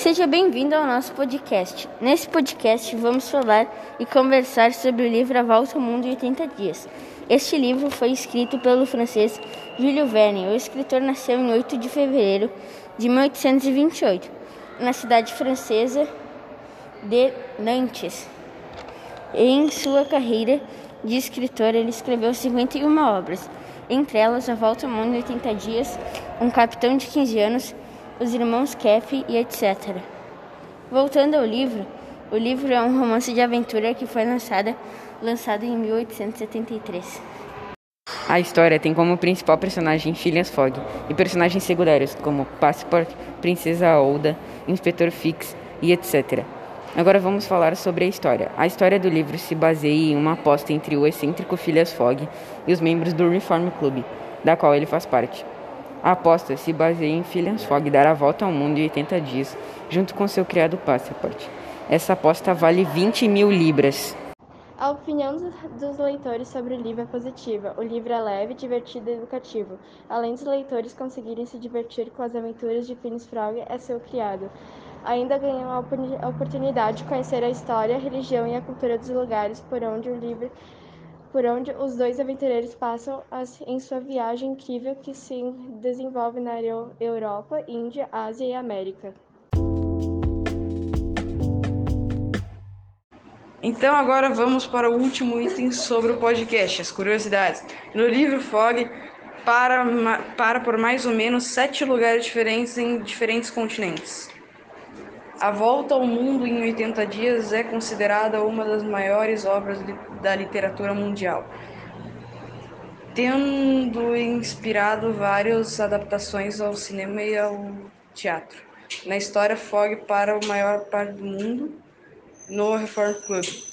Seja bem-vindo ao nosso podcast. Nesse podcast vamos falar e conversar sobre o livro A Volta ao Mundo em 80 Dias. Este livro foi escrito pelo francês Jules Verne. O escritor nasceu em 8 de fevereiro de 1828, na cidade francesa de Nantes. Em sua carreira de escritor, ele escreveu 51 obras, entre elas A Volta ao Mundo em 80 Dias, Um Capitão de 15 Anos, Os Irmãos Keff e etc. Voltando ao livro, o livro é um romance de aventura que foi lançado, lançado em 1873. A história tem como principal personagem Phileas Fogg e personagens secundários como Passport, Princesa Olda, Inspetor Fix e etc. Agora vamos falar sobre a história. A história do livro se baseia em uma aposta entre o excêntrico Phileas Fogg e os membros do Reform Club, da qual ele faz parte. A aposta se baseia em Phileas Fogg dar a volta ao mundo em 80 dias, junto com seu criado Passport. Essa aposta vale 20 mil libras. A opinião dos leitores sobre o livro é positiva. O livro é leve, divertido e educativo. Além dos leitores conseguirem se divertir com as aventuras de Phineas Fogg e seu criado ainda ganham a oportunidade de conhecer a história, a religião e a cultura dos lugares por onde o livro por onde os dois aventureiros passam em sua viagem incrível que se desenvolve na Europa, Índia, Ásia e América. Então agora vamos para o último item sobre o podcast, as curiosidades. No livro Fog para, para por mais ou menos sete lugares diferentes em diferentes continentes. A Volta ao Mundo em 80 Dias é considerada uma das maiores obras da literatura mundial, tendo inspirado várias adaptações ao cinema e ao teatro. Na história, Fogg para o maior parte do mundo no Reform Club.